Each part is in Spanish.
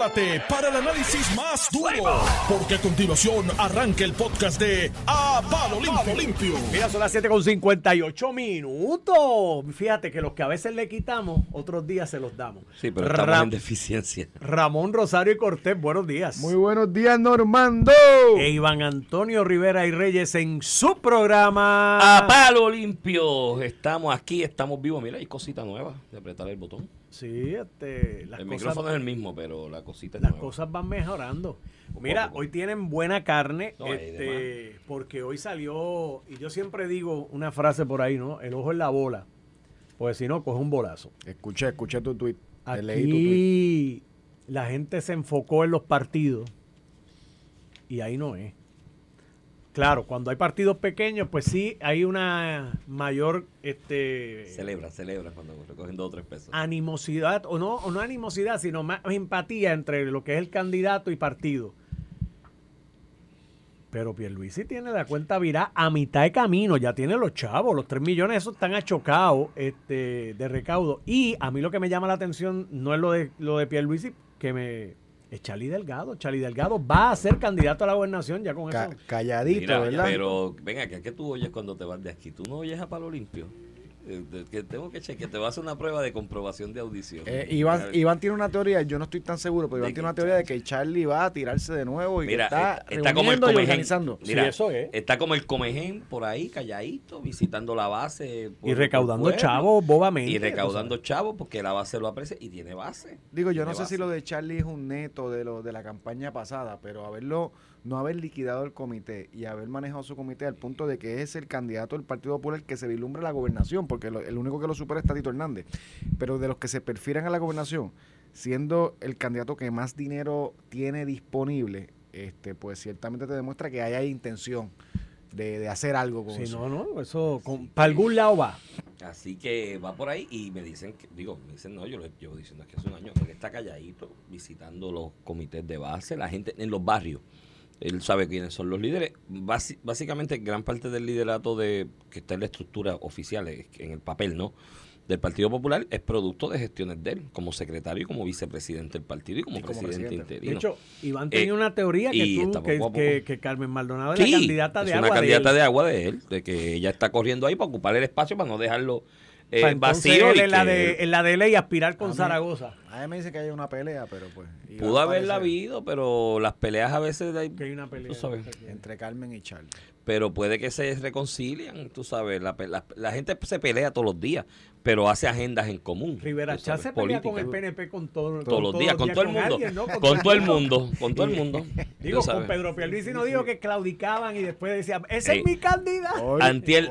prepárate para el análisis más duro, porque a continuación arranca el podcast de A Palo Limpio. Limpio. Mira, son las 7 con 58 minutos. Fíjate que los que a veces le quitamos, otros días se los damos. Sí, pero estamos Ra- en deficiencia. Ramón Rosario y Cortés, buenos días. Muy buenos días, Normando. E Iván Antonio Rivera y Reyes en su programa. A palo limpio. Estamos aquí, estamos vivos. Mira, hay cosita nueva de apretar el botón. Sí, este, las, el cosas, micrófono es el mismo, pero la cosita es las nueva. cosas van mejorando. Poco Mira, hoy tienen buena carne, No, este, porque hoy salió, y yo siempre digo una frase por ahí, ¿no? El ojo en la bola, porque si no, coge un bolazo. Escuché, escuché tu tweet. Te leí tu tweet. Aquí la gente se enfocó en los partidos y ahí no es. Claro, cuando hay partidos pequeños, pues sí hay una mayor este, Celebra, celebra cuando recogen dos o tres pesos. animosidad, o no, o no animosidad, sino más empatía entre lo que es el candidato y partido. Pero Pierluisi tiene la cuenta virada a mitad de camino, ya tiene los chavos, los 3 millones esos están achocados este, de recaudo. Y a mí lo que me llama la atención no es lo de lo de Pierluisi, que me es Charlie Delgado. Charlie Delgado va a ser candidato a la gobernación ya con Ca- eso. calladito, Mira, ¿verdad? pero venga, ¿qué, ¿qué tú oyes cuando te vas de aquí? ¿Tú no oyes a palo limpio? Eh, que tengo que chequear, te va a hacer una prueba de comprobación de audición. Eh, Iván, Iván tiene una teoría, yo no estoy tan seguro, pero ¿De Iván tiene una teoría de que Charlie va a tirarse de nuevo y que Mira, está, eh, está como el comején. organizando. Mira, Sí, eso es. Está como el comején por ahí, calladito, visitando la base. por- Y recaudando chavos bobamente. Y recaudando chavos porque la base lo aprecia y tiene base. Digo, yo no sé si lo de Charlie es un neto de lo de la campaña pasada, pero haberlo, no haber liquidado el comité y haber manejado su comité al punto de que es el candidato del Partido Popular que se vislumbra la gobernación, porque lo- el único que lo supera es Tatito Hernández. Pero de los que se perfilan a la gobernación, siendo el candidato que más dinero tiene disponible, este, pues ciertamente te demuestra que hay intención de, de hacer algo con Sí, eso. no, no, eso con- para algún lado va. Así que va por ahí y me dicen, que, digo, me dicen, no, yo lo llevo diciendo que hace un año, él está calladito, visitando los comités de base, la gente en los barrios. Él sabe quiénes son los líderes. Basi- básicamente, gran parte del liderato de que está en la estructura oficial, en el papel, ¿no? Del Partido Popular es producto de gestiones de él, como secretario y como vicepresidente del partido y como, Y como presidente, presidente. De interino. hecho, Iván tenía Eh, una teoría que, y tú, que, poco que- Carmen Maldonado es la candidata de es agua. una candidata de, de, él. agua de él, de que ella está corriendo ahí para ocupar el espacio, para no dejarlo eh, vacío. y en, la que de, en la de ley aspirar con Zaragoza. A mí me dice que hay una pelea, pero pues... Pudo haberla habido, pero las peleas a veces hay- Que hay una pelea. Tú sabes. Entre Carmen y Charlie. pero puede que se reconcilian, tú sabes, la, la- la gente se pelea todos los días, pero hace agendas en común. Rivera Chá se pelea con el PNP con todo, todos los días, con todo el mundo, alguien, ¿no? con todo el mundo, con todo el mundo. Digo, con sabes. Pedro Pierluisi no dijo que claudicaban y después decían, ese es mi candidato. Hoy-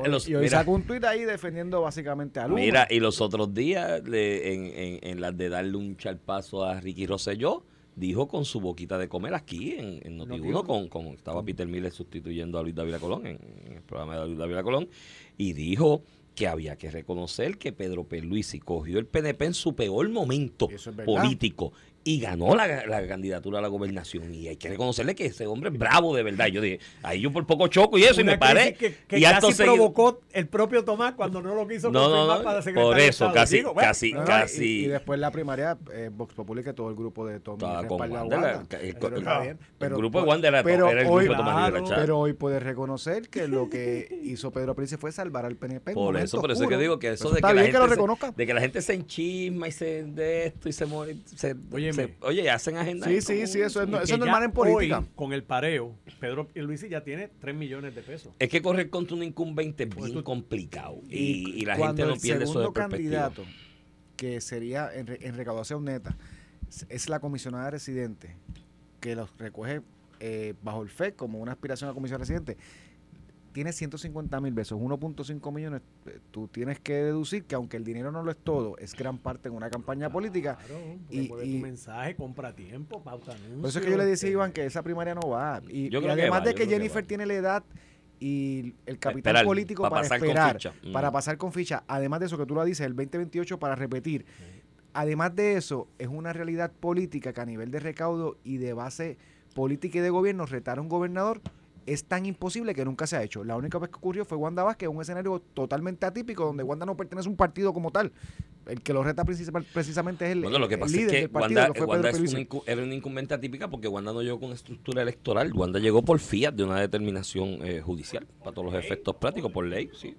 los- y hoy mira. sacó un tuit ahí defendiendo básicamente a Luma. Mira, y los otros días, le- en, en, en las de darle un charpazo a Ricky Rosselló, dijo con su boquita de comer aquí en, en Noti1, con, con, estaba Peter Miller sustituyendo a Luis Dávila Colón en, en el programa de Luis Dávila Colón, y dijo que había que reconocer que Pedro Pierluisi cogió el PNP en su peor momento es político y ganó la, la candidatura a la gobernación. Y hay que reconocerle que ese hombre es bravo de verdad. Yo dije, ahí yo por poco choco y eso, y Una me paré. que, que y casi seguido- provocó el propio Tomás cuando no lo quiso No, no, confirmar no, para secretario por eso, casi- Digo, bueno, casi- No, no, casi- Y, y después la primaria, eh, Vox Populi, que todo el grupo de Tommy Estaba con respalda a Wander, Wanda. el- el- el grupo de Wander era- pero era el hoy, grupo de Tomás Claro, Rivera Chá. Pero hoy puedes reconocer que lo que hizo Pedro Príncipe fue salvar al PNP. Por eso, por eso es que digo que eso de que la gente se- reconozca. de que la gente se enchisma y se de esto y se muere, se, Óyeme. se- oye, hacen agenda. Sí, sí, sí, eso es, no- que eso es normal en política. Hoy, con el pareo, Pedro Luisi ya tiene 3 millones de pesos. Es que correr contra un incumbente es Pues bien tú- complicado y, y la gente no el pierde eso de segundo perspectiva. candidato, que sería en, re- en recaudación neta, es- es la comisionada residente, que los recoge eh, bajo el FED como una aspiración a comisión residente, tiene 150 mil pesos, 1.5 millones, eh, tú tienes que deducir que aunque el dinero no lo es todo, es gran parte en una campaña política. Claro, y- recuerde y- tu mensaje, compra tiempo, pauta anuncio. Por eso es que yo le decía a Iván que esa primaria no va. Y, Yo y creo que además va, de que Jennifer tiene la edad y el capital Esperar, político para para, pasar con esperar, ficha. Mm. para pasar con ficha. Además de eso que tú lo dices, el 2028 para repetir. Además de eso, es una realidad política que a nivel de recaudo y de base política y de gobierno retar a un gobernador es tan imposible que nunca se ha hecho. La única vez que ocurrió fue Wanda Vázquez, un escenario totalmente atípico donde Wanda no pertenece a un partido como tal. el que lo reta principal, precisamente es el, Bueno, lo que el pasa líder es que del partido, Wanda, que es una era una incumbente atípica porque Wanda no llegó con estructura electoral. Wanda llegó por fiat de una determinación eh, judicial, para todos los efectos prácticos, por ley, sí.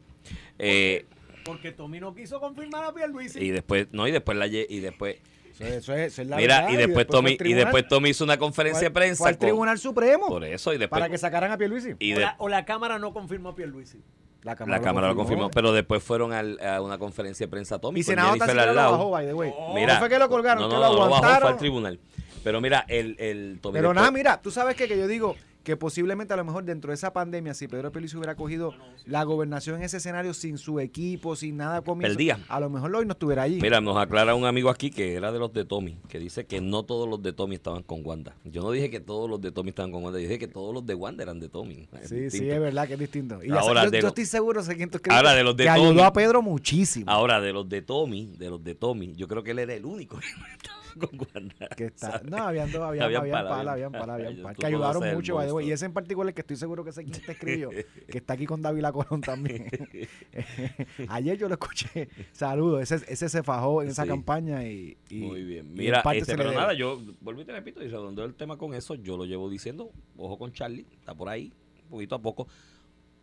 Eh, Porque Tommy no quiso confirmar a Pierluisi. y después, no, y después la y después, Eso es- eso es- eso es la mira, verdad, y después Tommy, y después Tommy hizo una conferencia de prensa al Tribunal Supremo por eso, y después para que sacaran a Pierluisi. y o, de- la, o la Cámara no confirmó a Pierluisi. la Cámara lo confirmó, pero después fueron al- a una conferencia de prensa Tommy Y Senado al lo bajó, by the way. Mira, no fue que lo colgaron, no, que no, lo no, lo bajó, fue aguantaron. al tribunal. Pero mira, el, el Tommy Pero después- nada, mira, tú sabes que, que yo digo que posiblemente a lo mejor dentro de esa pandemia, si Pedro Pierluisi hubiera cogido la gobernación en ese escenario sin su equipo, sin nada comienzo, Perdía. a lo mejor hoy no estuviera allí. Mira, nos aclara un amigo aquí que era de los de Tommy, que dice que no todos los de Tommy estaban con Wanda. Yo no dije que todos los de Tommy estaban con Wanda, dije que todos los de Wanda eran de Tommy. Es sí, sí, es verdad que es distinto. Y Ahora, yo, de yo estoy seguro, Ahora, de los de que Tommy. ayudó a Pedro muchísimo. Ahora, de los de Tommy, de los de Tommy, yo creo que él era el único que estaba con Wanda. que está, no, habían dos, habían, Habían pala, pala, habían- pala, habían pala, que ayudaron mucho, by y ese en particular que estoy seguro que sé quién te escribió, que está aquí con David Colón también. Ayer yo lo escuché, saludos, ese, ese se fajó en esa Sí. campaña y, y- Muy bien. Mira, este, pero nada, yo vuelvo y te repito, y redondeo el tema con eso, yo lo llevo diciendo, ojo con Charlie, está por ahí, poquito a poco.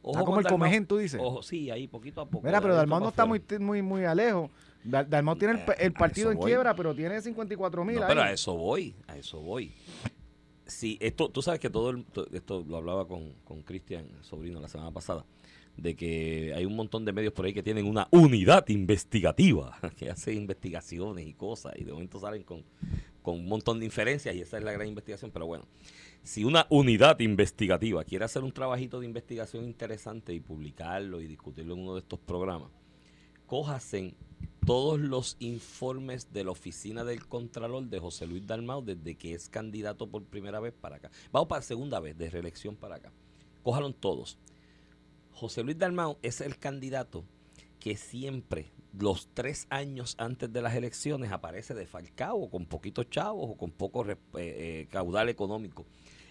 Ojo Está como el comején, tú dices. Ojo, sí, ahí poquito a poco. Mira, pero Dalmau no está muy, muy, muy alejos. Dal- Dalmau tiene el, el Eh, partido en voy. quiebra, pero tiene 54 mil. No, pero a eso voy, a eso voy. Si esto, tú sabes que todo el- to- esto lo hablaba con, con Cristian, sobrino, la semana pasada, de que hay un montón de medios por ahí que tienen una unidad investigativa, que hace investigaciones y cosas, y de momento salen con, con un montón de inferencias, y esa es la gran investigación, pero bueno, si una unidad investigativa quiere hacer un trabajito de investigación interesante y publicarlo y discutirlo en uno de estos programas, cójasen todos los informes de la oficina del Contralor de José Luis Dalmau desde que es candidato por primera vez para acá. Vamos para segunda vez, de reelección para acá. Cójalos todos. José Luis Dalmau es el candidato que siempre, los tres años antes de las elecciones, aparece defalcado, o con poquitos chavos o con poco eh, eh, caudal económico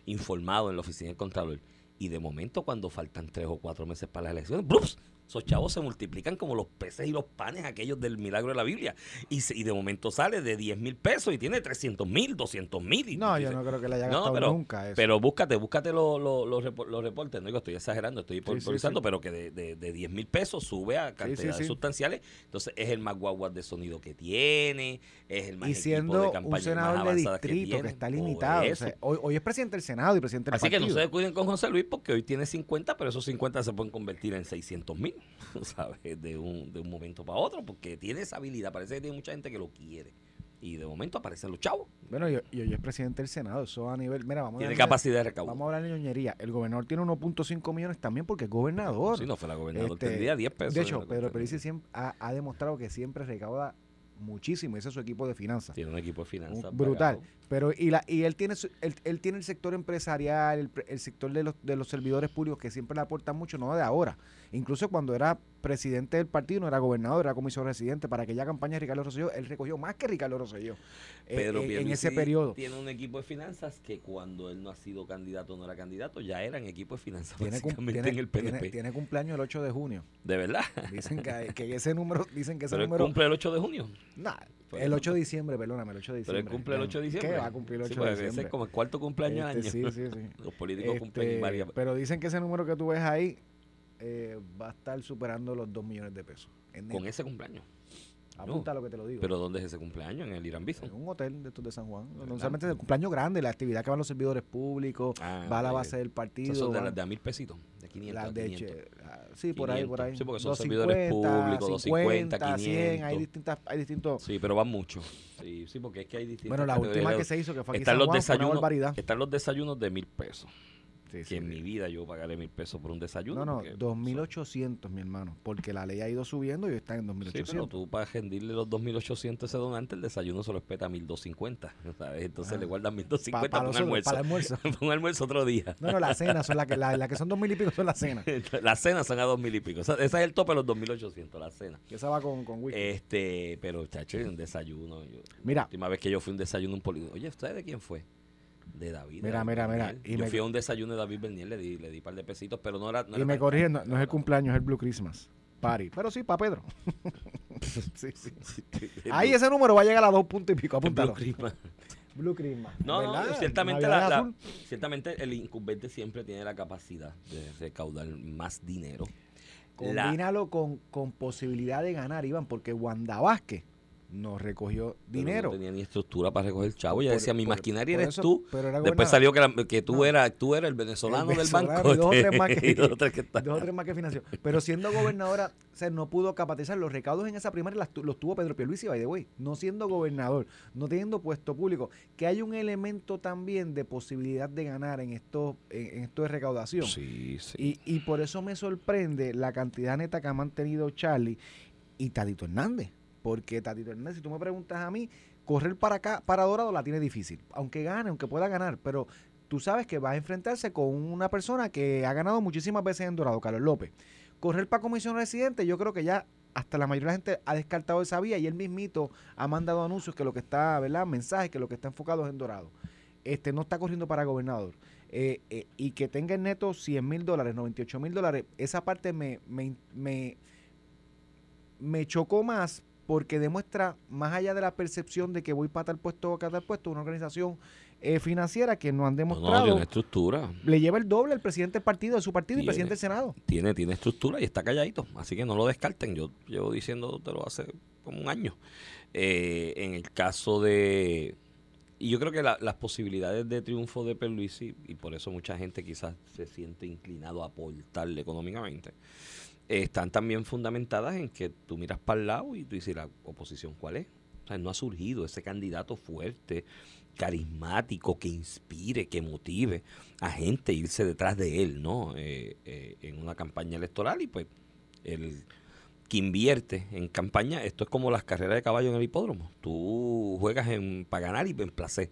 informado en la oficina del Contralor. Y de momento, cuando faltan tres o cuatro meses para las elecciones, ¡brups! Esos chavos se multiplican como los peces y los panes aquellos del milagro de la Biblia. Y, se- y de momento sale de 10 mil pesos y tiene 300 mil, 200 mil. y No, yo no creo que le haya no, gastado pero, nunca eso. pero búscate, búscate los los- los repo- los reportes. No digo, estoy exagerando, estoy Sí, sí, improvisando, sí. pero que de, de, de 10 mil pesos sube a cantidades sustanciales. Entonces es el más guaguas de sonido que tiene, es el más y siendo de un campaña senador más de distrito que, tiene. está Por limitado. o sea, hoy, hoy es presidente del Senado y presidente del Así que no se descuiden con José Luis porque hoy tiene 50, pero esos 50 se pueden convertir en 600 mil, ¿sabes? De un, de un momento para otro, porque tiene esa habilidad. Parece que tiene mucha gente que lo quiere. Y de momento aparecen los chavos. Bueno, y, y hoy es presidente del Senado. Eso a nivel. Mira, vamos a Tiene de- capacidad de recaudo. Vamos a hablar de ñoñería. El gobernador tiene 1.5 millones también porque es gobernador. Si no fuera gobernador, Este, tendría 10 pesos. De hecho, la Pedro. Pelici siempre ha, ha demostrado que siempre recauda muchísimo. Ese es su equipo de finanzas. Tiene un equipo de finanzas. Brutal. pagado. Pero y la y él tiene su- él, él tiene el sector empresarial, el, el sector de los, de los servidores públicos que siempre le aportan mucho, no de ahora. Incluso cuando era presidente del partido, no era gobernador, era comisionado residente. Para aquella campaña de Ricardo Rosselló, él recogió más que Ricardo Rosselló Pedro eh, en ese periodo. Tiene un equipo de finanzas que cuando él no ha sido candidato, no era candidato, ya eran equipo de finanzas Tiene, cum- básicamente tiene- en el PNP. tiene- tiene cumpleaños el 8 de junio. de verdad. Dicen que, que ese número, dicen que ese Pero número. cumple el 8 de junio. Nah, el eso, 8 de diciembre, perdóname, el 8 de Pero diciembre. él cumple el Ya, 8 de diciembre. ¿Qué va a cumplir el Sí, 8 porque de ese diciembre? es como el cuarto cumpleaños Este, año. Sí, sí, sí. Los políticos cumplen Este, varias. Pero dicen que ese número que tú ves ahí eh, va a estar superando los 2 millones de pesos. En Con ese cumpleaños. Apunta lo que te lo digo. Pero ¿dónde es ese cumpleaños? En el Irán Bison. en un hotel de estos de San Juan. ¿Verdad? Normalmente es el cumpleaños grande, la actividad que van los servidores públicos, Ah, va a la base del partido. Son de de a mil pesitos. De 500 las de 500. che- ah, sí, por ahí, por ahí. Sí, porque son 250, servidores públicos, 250, 100, hay 500. distintas, hay distintos. Sí, pero van muchos. Sí, sí, porque es que hay distintas Bueno, la última que se hizo que fue aquí en Están San los, Juan, fue una desayunos, barbaridad. están los desayunos de mil pesos. Sí, que sí, en sí. mi vida yo pagaré mil pesos por un desayuno. No, no, porque, 2.800, mi hermano, porque la ley ha ido subiendo y está en Sí, 2.800. pero tú para rendirle los 2.800 a ese donante, el desayuno se lo espeta a 1.250, ¿sabes? Entonces Ah. le guardan 1.250 Pa- pa para, los un almuerzo. para el almuerzo. Para un almuerzo otro día. No, no, las cenas son las que, la, la que son 2.000 y pico son las cenas. Las cenas son a 2.000 y pico. O sea, ese es el tope de los 2.800, las cenas. Que esa va con, con whisky. Este, pero chacho, un desayuno. yo- Mira. La última vez que yo fui a un desayuno, un político. Oye, ¿usted de quién fue? De David. Mira, David mira, mira, y Yo me- fui a un desayuno de David Bernier, le di, le di un par de pesitos, pero no era. No y era me corrigen, no, no es el cumpleaños, es el Blue Christmas. Party. Pero sí, para Pedro. Sí, sí. Ahí ese número va a llegar a dos puntos y pico, apúntalo. Blue Christmas. Blue Christmas. No, no, ¿verdad? ciertamente, Navidad la- ciertamente el incumbente siempre tiene la capacidad de recaudar más dinero. La- Combínalo con, con posibilidad de ganar, Iván, porque Wanda Vázquez no recogió pero dinero. No tenía ni estructura para recoger el chavo. Por- decía, mi por- maquinaria por eres eso- tú. pero era Después salió que, la- que tú, No. eras, tú eras el venezolano El del banco. y dos o tres más que- dos tres que está- Dos o tres más que financió. Pero siendo gobernadora, o sea, no pudo capitalizar los recaudos en esa primaria, las los tuvo Pedro Pierluisi, by the way. No siendo gobernador, no teniendo puesto público. Que hay un elemento también de posibilidad de ganar en esto, en, en esto de recaudación. Sí, sí. Y, y por eso me sorprende la cantidad neta que ha mantenido Charlie y Tatito Hernández. Porque Tatito Hernández, si tú me preguntas a mí, correr para acá, para Dorado la tiene difícil. Aunque gane, aunque pueda ganar. Pero tú sabes que va a enfrentarse con una persona que ha ganado muchísimas veces en Dorado, Carlos López. Correr para comisión residente, yo creo que ya hasta la mayoría de la gente ha descartado esa vía y él mismito ha mandado anuncios que lo que está, ¿verdad? Mensajes que lo que está enfocado es en Dorado. Este no está corriendo para gobernador. Eh, eh, y que tenga en neto 100 mil dólares, 98 mil dólares, esa parte me, me, me, me chocó más porque demuestra, más allá de la percepción de que voy para tal puesto o para tal puesto, una organización eh, financiera que nos han No, no, demostrado, tiene estructura. le lleva el doble el presidente del partido, de su partido y presidente del Senado. Tiene, tiene estructura y está calladito. Así que no lo descarten. Yo llevo diciéndotelo hace como un año. Eh, en el caso de... Y yo creo que la- las posibilidades de triunfo de Perluisi, y por eso mucha gente quizás se siente inclinado a aportarle económicamente, están también fundamentadas en que tú miras para el lado y tú dices, ¿la oposición cuál es? O sea, no ha surgido ese candidato fuerte, carismático, que inspire, que motive a gente a irse detrás de él, ¿no? Eh, eh, en una campaña electoral y pues el que invierte en campaña, esto es como las carreras de caballo en el hipódromo. Tú juegas en para ganar y en placer.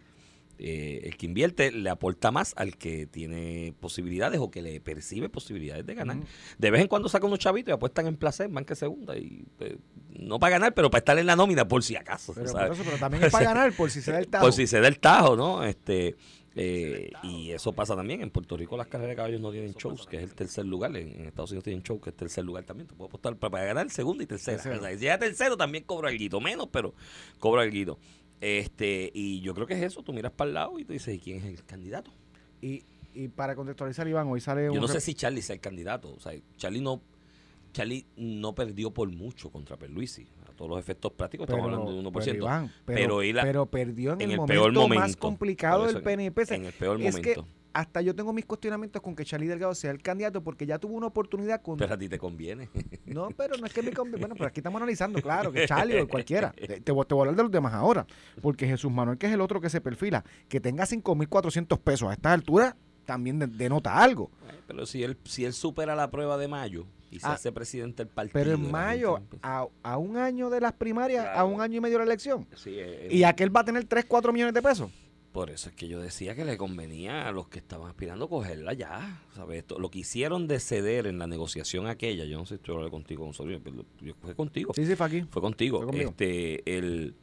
Eh, el que invierte le aporta más al que tiene posibilidades o que le percibe posibilidades de ganar. De vez en cuando sacan unos chavitos y apuestan en placer, banca segunda. y pues, No para ganar, pero para estar en la nómina por si acaso. Pero, ¿sabes? por eso, pero también es para ganar, por si se da el tajo. Por si se da el tajo, ¿no? Este, eh, y eso pasa también. En Puerto Rico las carreras de caballos no tienen shows, que es el tercer lugar. En, en Estados Unidos tienen show, que es el tercer lugar también. Te puedo apostar para, para ganar segunda y tercera. Tercero. O sea, si llega tercero también cobro algo, menos, pero cobro algo. Este, y yo creo que es eso. Tú miras para el lado y tú dices, ¿y quién es el candidato? Y, y para contextualizar, Iván, hoy sale Yo un no sé si Charlie sea el candidato. O sea, Charlie no, Charlie no perdió por mucho contra Perluisi. A todos los efectos prácticos estamos hablando de 1%. pero, Iván, pero, pero la- pero perdió en, en el, el momento peor más momento. complicado Por eso del PNP. En el peor es que momento. Hasta yo tengo mis cuestionamientos con que Charlie Delgado sea el candidato porque ya tuvo una oportunidad con... Pero a ti te conviene. No, pero no es que me conviene. Bueno, pero aquí estamos analizando, claro, que Charlie o cualquiera. Te, te voy a hablar de los demás ahora. Porque Jesús Manuel, que es el otro que se perfila, que tenga 5.400 pesos a estas alturas, también de- denota algo. Pero si él, si él supera la prueba de mayo y se Ah, hace presidente del partido. Pero en mayo, empieza- a, a un año de las primarias, a un año y medio de la elección. Sí, eh, Y aquel va a tener 3, 4 millones de pesos. Por eso es que yo decía que le convenía a los que estaban aspirando cogerla ya. ¿sabes? Esto, lo que hicieron de ceder en la negociación aquella, yo no sé si estoy hablando contigo, Gonzalo, pero yo fue contigo. Sí, sí, fue aquí. Fue contigo. Fue este, el,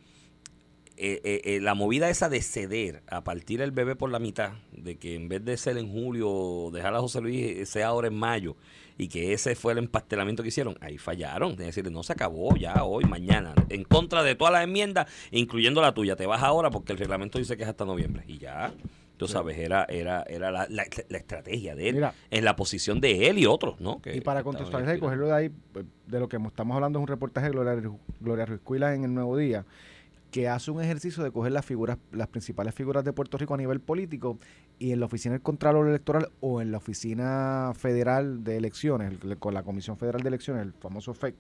eh, eh, eh, la movida esa de ceder a partir el bebé por la mitad, de que en vez de ser en julio, dejar a José Luis, eh, sea ahora en mayo, y que ese fue el empastelamiento que hicieron, ahí fallaron. Es decir, no se acabó ya hoy, mañana, en contra de todas las enmiendas, incluyendo la tuya. Te vas ahora porque el reglamento dice que es hasta noviembre. Y ya, tú sabes, era, era, era la, la- la estrategia de él, Mira. en la posición de él y otros, ¿no? Que- Y para contextualizar y cogerlo de ahí, pues, de lo que estamos hablando es un reportaje de Gloria, Gloria Ruiz Cuila en el Nuevo Día, que hace un ejercicio de coger las figuras, las principales figuras de Puerto Rico a nivel político y en la oficina del Contralor Electoral o en la oficina federal de elecciones, el- con la Comisión Federal de Elecciones, el famoso FEC,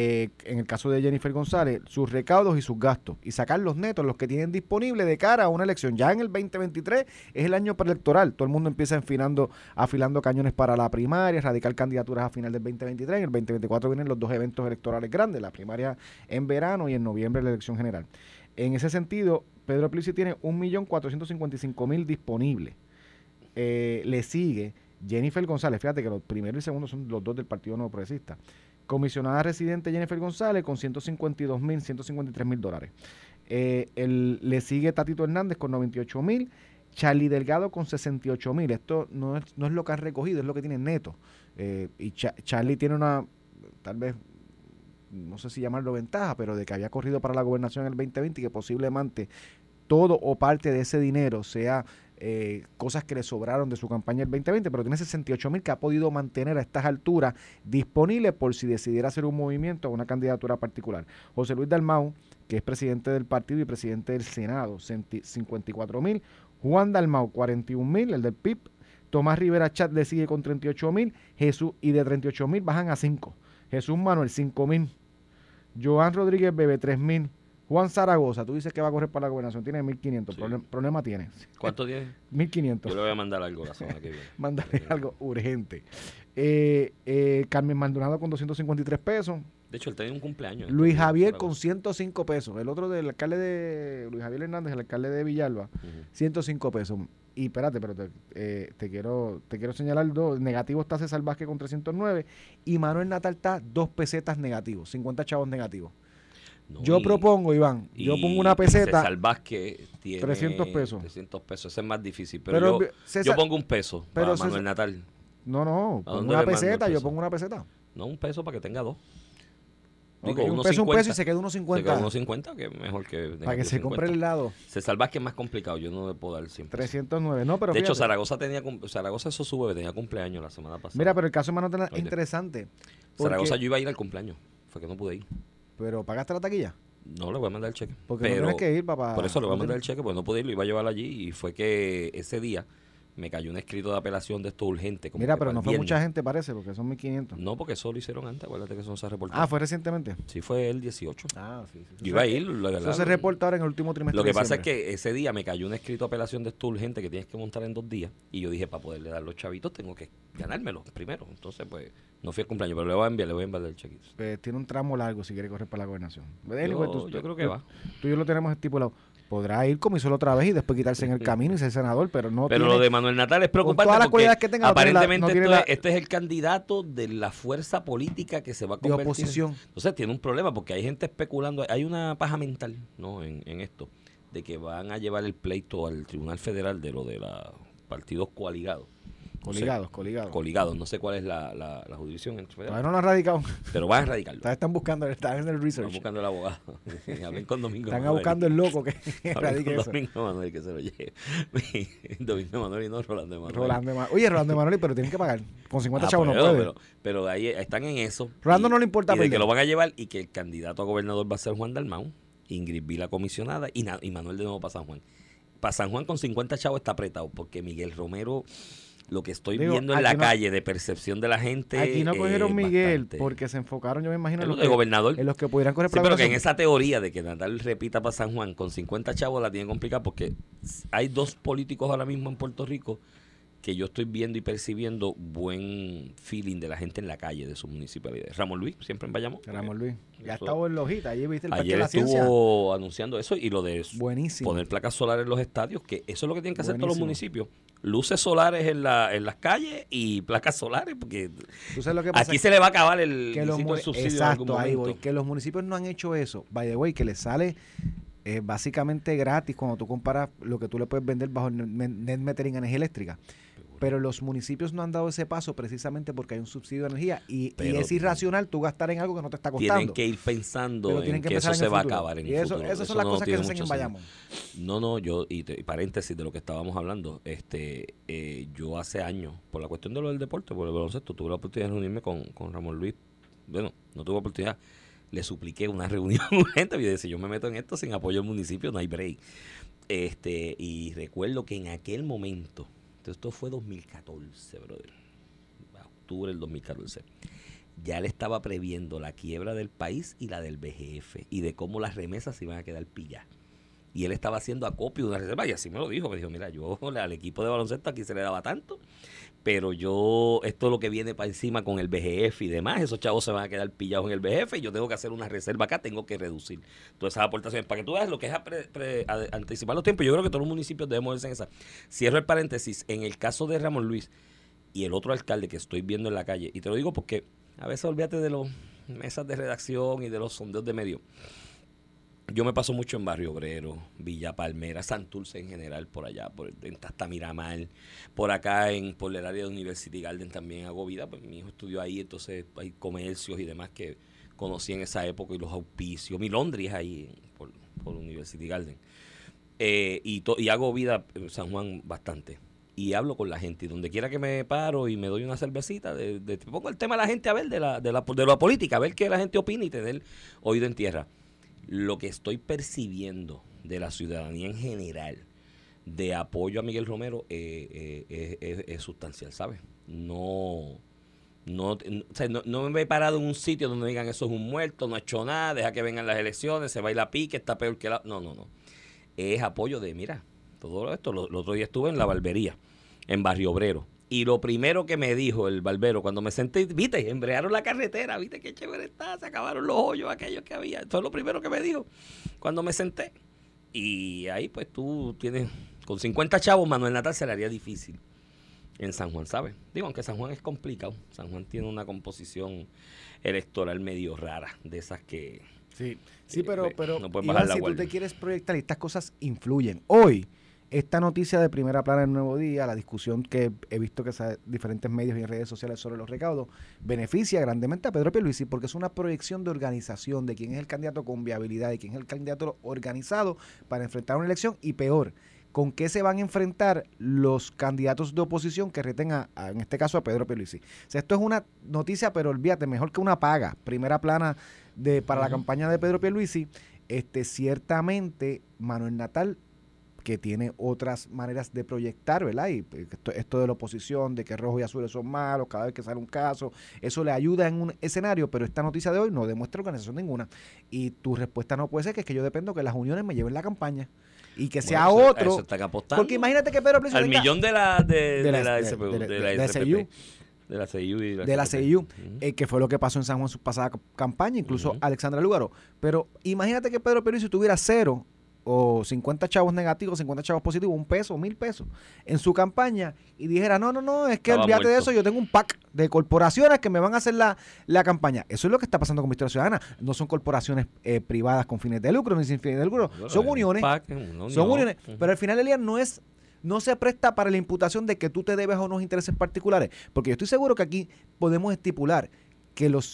eh, en el caso de Jennifer González, sus recaudos y sus gastos y sacar los netos, los que tienen disponibles de cara a una elección. Ya en el 2023 es el año preelectoral, todo el mundo empieza enfilando, afilando cañones para la primaria, radical candidaturas a final del 2023, en el 2024 vienen los dos eventos electorales grandes, la primaria en verano y en noviembre la elección general. En ese sentido, Pedro Plici tiene 1.455.000 disponibles. Eh, le sigue Jennifer González, fíjate que los primeros y segundos son los dos del Partido Nuevo Progresista. Comisionada residente Jennifer González con 152 mil, 153 mil dólares. Eh, el- le sigue Tatito Hernández con 98 mil. Charlie Delgado con 68 mil. Esto no es, no es lo que han recogido, es lo que tienen neto. Eh, y Cha- Charlie tiene una, tal vez no sé si llamarlo ventaja, pero de que había corrido para la gobernación en el 2020 y que posiblemente todo o parte de ese dinero sea eh, cosas que le sobraron de su campaña el 2020, pero tiene 68 mil que ha podido mantener a estas alturas disponible por si decidiera hacer un movimiento o una candidatura particular. José Luis Dalmau, que es presidente del partido y presidente del Senado, 54 mil. Juan Dalmau, 41 mil, el del PIB. Tomás Rivera Chat le sigue con 38 mil. Jesús, y de 38 mil bajan a 5. Jesús Manuel, 5 mil. Joan Rodríguez Bebe, 3 mil. Juan Zaragoza, tú dices que va a correr para la gobernación, tiene 1500. Sí. Problem- problema tiene. ¿Cuánto tiene? 1500. Yo le voy a mandar algo la semana que viene. Mándale algo urgente. Eh, eh, Carmen Maldonado con 253 pesos. De hecho, él tenía un cumpleaños. Luis Javier con 105 pesos. El otro del alcalde de Luis Javier Hernández, el alcalde de Villalba, Ujú. 105 pesos. Y espérate, pero te, eh, te quiero te quiero señalar dos. Negativo está César Vázquez con 309 y Manuel Natal está dos pesetas negativos, 50 chavos negativos. No, yo y- propongo, Iván, yo pongo una peseta. César Vázquez tiene 300 pesos. 300 pesos. Ese es más difícil. Pero, Pero yo, César- yo pongo un peso pero para César- Manuel Natal. No, no, ¿A pongo una peseta, yo pongo una peseta. No, un peso para que tenga dos. Un peso, un 1.50. peso y se queda unos Se 50. queda unos 50, que es mejor que. para que se compre el 50. helado. César Vázquez es más complicado. Yo no le puedo dar 100 pesos. 309. No, pero de hecho. Zaragoza tenía. Zaragoza, eso sube, tenía cumpleaños la semana pasada. Mira, pero el caso de Natal es interesante. Zaragoza yo iba a ir al cumpleaños. Fue que no pude ir. Pero pagaste la taquilla. No le voy a mandar el cheque. Porque pero, no tienes que ir, papá. Por eso le voy a mandar el cheque, porque no pude ir, lo iba a llevar allí. Y fue que ese día me cayó un escrito de apelación de esto urgente. Como Mira, pero no fue viernes. mucha gente, parece, porque son 1500. No, porque eso lo hicieron antes. Acuérdate que eso no se ha reportado. Ah, fue recientemente. Sí, fue el 18. Ah, sí, sí. Yo iba a ir. la Eso verdad, se reporta ahora en el último trimestre. Lo que pasa es que ese día me cayó un escrito de apelación de esto urgente que tienes que montar en dos días. Y yo dije, para poderle dar los chavitos, tengo que ganármelo primero. Entonces, pues, no fui al cumpleaños, pero le voy a enviar, le voy a enviar el chequito. Pues, tiene un tramo largo si quiere correr para la gobernación. Yo, Anyway, tú- yo tú- creo que va. Tú y yo lo tenemos estipulado. Podrá ir como hizo la otra vez y después quitarse en el camino y ser senador, pero no Pero tiene- lo de Manuel Natal es preocupante todas las que tenga, no tiene la- aparentemente no tiene esto la- es- este es el candidato de la fuerza política que se va a de convertir. en- oposición. Entonces tiene un problema porque hay gente especulando, hay una paja mental ¿no? en, en esto, de que van a llevar el pleito al Tribunal Federal de lo de los partidos coaligados. No sé, Coligados, coligados. coligados, no sé cuál es la, la, la jurisdicción Todavía no lo han radicado. pero van a radicarlo. Están buscando, están en el Están research. buscando el abogado. Hablen con Domingo. Están Manuel. buscando el loco que radique eso. Domingo Manuel que se lo lleve. Domingo Manuel y no Rolando Manuel. Rolando Oye, Rolando Emanuel, pero tienen que pagar. Con 50 Ah, chavos no puede. Pero, pero ahí están en eso. Rolando Y- no le importa y de que lo van a llevar y que el candidato a gobernador va a ser Juan Dalmau, Ingrid Vila comisionada y, y Manuel de nuevo para San Juan. Para San Juan con 50 chavos está apretado porque Miguel Romero, lo que estoy Digo, viendo en la no- calle de percepción de la gente. Aquí no cogieron Miguel bastante. porque se enfocaron, yo me imagino, en lo los, que, gobernador. en los que pudieran correr Sí, para pero que en esa teoría de que Natal repita para San Juan con 50 chavos la tiene complicada porque hay dos políticos ahora mismo en Puerto Rico que yo estoy viendo y percibiendo buen feeling de la gente en la calle de su municipalidad. Ramón Luis, siempre en Bayamón. Ramón Luis. Ya estaba en la hojita. Allí viste el Parque de Ayer la Ciencia. estuvo anunciando eso y lo de Buenísimo. poner placas solares en los estadios, que eso es lo que tienen que hacer todos los municipios. Luces solares en, la, en las calles y placas solares, porque Tú sabes lo que pasa. aquí se le va a acabar el, que los subsidio Exacto, ahí voy. Que los municipios no han hecho eso. By the way, que les sale eh, básicamente gratis cuando tú comparas lo que tú le puedes vender bajo net metering en energía eléctrica. Pero los municipios no han dado ese paso precisamente porque hay un subsidio de energía y, es irracional tú gastar en algo que no te está costando. Tienen que ir pensando en que eso en se va a acabar en y el eso, futuro. esas son las no cosas que se hacen en. Bayamón. No, no, yo, y, te- y paréntesis de lo que estábamos hablando, este, eh, yo hace años, por la cuestión de lo del deporte, por el baloncesto, tuve la oportunidad de reunirme con, con Ramón Luis. Bueno, no tuve oportunidad, le supliqué una reunión urgente, y si yo me meto en esto sin apoyo del municipio, no hay break. Este, y recuerdo que en aquel momento, esto fue 2014, brother, octubre del 2014, ya le estaba previendo la quiebra del país y la del BGF y de cómo las remesas se iban a quedar pilladas. Y él estaba haciendo acopio de una reserva y así me lo dijo. Me dijo, mira, yo al equipo de baloncesto aquí se le daba tanto, pero yo, esto es lo que viene para encima con el BGF y demás, esos chavos se van a quedar pillados en el BGF y yo tengo que hacer una reserva acá, tengo que reducir todas esas aportaciones. Para que tú veas lo que es a- anticipar los tiempos, yo creo que todos los municipios debemos verse en esa. Cierro el paréntesis, en el caso de Ramón Luis y el otro alcalde que estoy viendo en la calle, y te lo digo porque a veces olvídate de los mesas de redacción y de los sondeos de medio. Yo me paso mucho en Barrio Obrero, Villa Palmera, Santurce en general, por allá, por hasta Miramar, por acá en por el área de University Garden también hago vida, pues mi hijo estudió ahí, entonces hay comercios y demás que conocí en esa época y los auspicios. Mi Londres ahí por, por University Garden. Eh, y, y hago vida en San Juan bastante. Y hablo con la gente. Y donde quiera que me paro y me doy una cervecita, de, de- pongo el tema a la gente a ver de la, de, la, de la política, a ver qué la gente opina y tener oído en tierra. Lo que estoy percibiendo de la ciudadanía en general de apoyo a Miguel Romero eh, eh, es, sustancial, ¿sabes? No, no, o sea, no, me he parado en un sitio donde digan eso es un muerto, no ha hecho nada, deja que vengan las elecciones, se baila a pique, está peor que la... No, no, no. Es apoyo de, mira, todo esto. Lo, el otro día estuve en la barbería, en Barrio Obrero. Y lo primero que me dijo el barbero cuando me senté, viste, embrearon la carretera, viste qué chévere está, se acabaron los hoyos aquellos que había. Eso es lo primero que me dijo cuando me senté. Y ahí pues tú tienes, con 50 chavos, Manuel Natal se le haría difícil en San Juan, ¿sabes? Digo, aunque San Juan es complicado. San Juan tiene una composición electoral medio rara, de esas que... Sí, sí, Eh, pero, eh, pero no puedes Iván, si tú te quieres proyectar y estas cosas influyen. Hoy, esta noticia de primera plana en Nuevo Día, la discusión que he visto que en diferentes medios y en redes sociales sobre los recaudos, beneficia grandemente a Pedro Pierluisi porque es una proyección de organización de quién es el candidato con viabilidad y quién es el candidato organizado para enfrentar una elección y peor, con qué se van a enfrentar los candidatos de oposición que reten a, a, en este caso a Pedro Pierluisi. O sea, esto es una noticia, pero olvídate, mejor que una paga, primera plana de para la campaña de Pedro Pierluisi, este ciertamente Manuel Natal que tiene otras maneras de proyectar, ¿verdad? Y pues, esto, esto de la oposición, de que rojo y azul son malos, cada vez que sale un caso, eso le ayuda en un escenario, pero esta noticia de hoy no demuestra organización ninguna. Y tu respuesta no puede ser que es que yo dependo que las uniones me lleven la campaña y que sea eso- otro. eso porque imagínate que Pedro Al millón de la, de, de de la- de- SPU, de- de de- la SIU. De la CIU y de la. CIU, Ujú. eh, que fue lo que pasó en San Juan en su pasada ca- campaña, incluso. Alexandra Lúgaro. Pero imagínate que Pedro Pierluisi tuviera cero o 50 chavos negativos, 50 chavos positivos, un peso, mil pesos en su campaña y dijera, no, no, no, es que olvídate de eso, yo tengo un pack de corporaciones que me van a hacer la, la campaña. Eso es lo que está pasando con Victoria Ciudadana. No son corporaciones eh, privadas con fines de lucro ni sin fines de lucro, Bueno, son es un uniones. pack, una unión. Son uniones. Pero al final día no es. No se presta para la imputación de que tú te debes a unos intereses particulares. Porque yo estoy seguro que aquí podemos estipular que los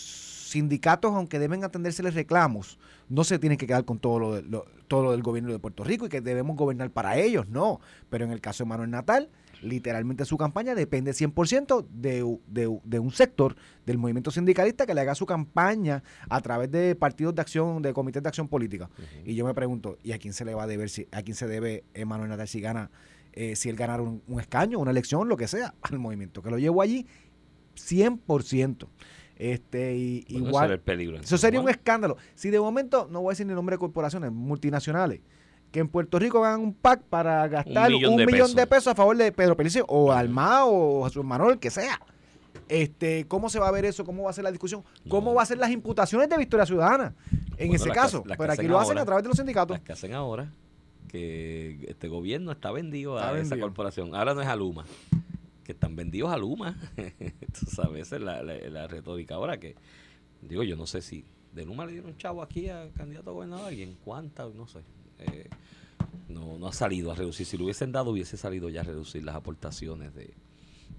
sindicatos, aunque deben atendérseles reclamos, no se tienen que quedar con todo lo, de- lo- todo lo del gobierno de Puerto Rico y que debemos gobernar para ellos. No. Pero en el caso de Manuel Natal, literalmente su campaña depende 100% de, un sector del movimiento sindicalista que le haga su campaña a través de partidos de acción, de comités de acción política. Y yo me pregunto, ¿y a quién se le va a deber, si, a quién se debe Manuel Natal si gana, eh, si él ganara un, un escaño, una elección, lo que sea, al movimiento? Que lo llevo allí 100%. Este, y, Bueno, igual, el peligro. eso sería un escándalo. Si de momento, no voy a decir ni nombre de corporaciones multinacionales, que en Puerto Rico hagan un pack para gastar un millón de pesos. pesos. a favor de Pedro Pelici o Almao o Jesús Manuel, que sea. Este, ¿Cómo se va a ver eso? ¿Cómo va a ser la discusión? ¿Cómo No. va a ser las imputaciones de Victoria Ciudadana? En Bueno, ese caso. que Pero aquí lo hacen ahora. a través de los sindicatos. Las que hacen ahora, que este gobierno está vendido Está a esa corporación. Ahora no es a Luma, que están vendidos a Luma. Tú sabes, esa es la, la- la retórica ahora que, digo, yo no sé si de Luma le dieron chavo aquí al candidato a gobernador, alguien, cuántas, no sé. Eh, no, no ha salido a reducir. Si lo hubiesen dado, hubiese salido ya a reducir las aportaciones de,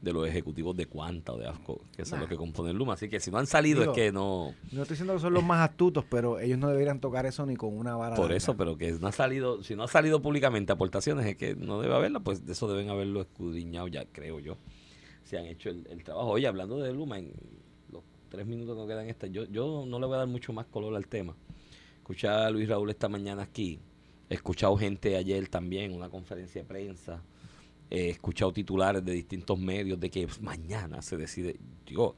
de los ejecutivos de Cuanta o de AFCO, que eso es lo que componen Luma. Así que si no han salido Digo, es que no... No estoy diciendo que son los más astutos, pero ellos no deberían tocar eso ni con una vara. Por eso, pero que no ha salido, si no ha salido públicamente aportaciones, es que no debe haberla, pues de eso deben haberlo escudriñado ya, creo yo. Se han hecho el, el trabajo. Oye, hablando de Luma, en los tres minutos que nos quedan esta, yo, yo no le voy a dar mucho más color al tema. Escuché a Luis Raúl esta mañana aquí, he escuchado gente ayer también, una conferencia de prensa, he escuchado titulares de distintos medios de que mañana se decide. Digo,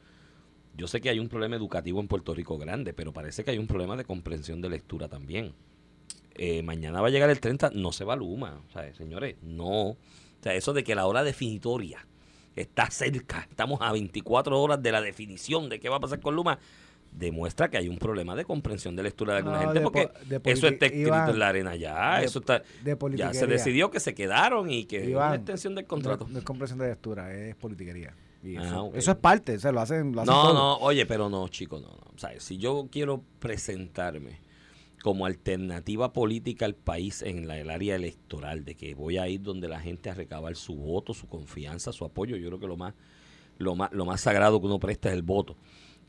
yo sé que hay un problema educativo en Puerto Rico grande, pero parece que hay un problema de comprensión de lectura también. Eh, mañana va a llegar el 30, no se va Luma. Sea, señores, no. O sea, eso de que la hora definitoria está cerca, estamos a 24 horas de la definición de qué va a pasar con Luma, demuestra que hay un problema de comprensión de lectura de alguna No, gente, de porque po- eso está escrito Iván, en la arena ya, de- eso está, de ya se decidió que se quedaron y que es Iván, una extensión del contrato. No, no es comprensión de lectura, es politiquería. Y Ah, eso, es parte, o sea, lo hacen, lo hacen No, todo. no, oye, pero no, chico, no, no. O sea, si yo quiero presentarme como alternativa política al país en la, el área electoral, de que voy a ir donde la gente a recabar su voto, su confianza, su apoyo, yo creo que lo más, lo más, lo más sagrado que uno presta es el voto.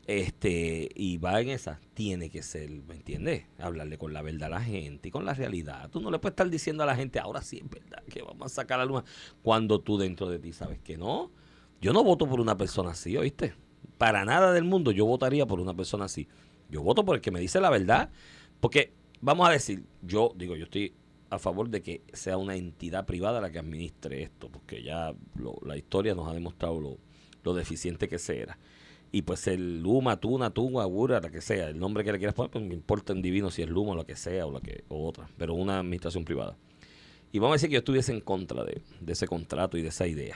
Este y va en esa, tiene que ser, ¿me entiendes? Hablarle con la verdad a la gente y con la realidad. Tú no le puedes estar diciendo a la gente, ahora sí es verdad que vamos a sacar la luna, cuando tú dentro de ti sabes que no. Yo no voto por una persona así, ¿oíste? Para nada del mundo yo votaría por una persona así. Yo voto por el que me dice la verdad, porque vamos a decir, yo digo, yo estoy a favor de que sea una entidad privada la que administre esto, porque ya la historia nos ha demostrado lo, lo deficiente que se era y pues el Luma, Tuna, Tunga, Gura, la que sea, el nombre que le quieras poner, pues me importa en divino si es Luma o lo que sea o, lo que, o otra, pero una administración privada. Y vamos a decir que yo estuviese en contra de, ese contrato y de esa idea.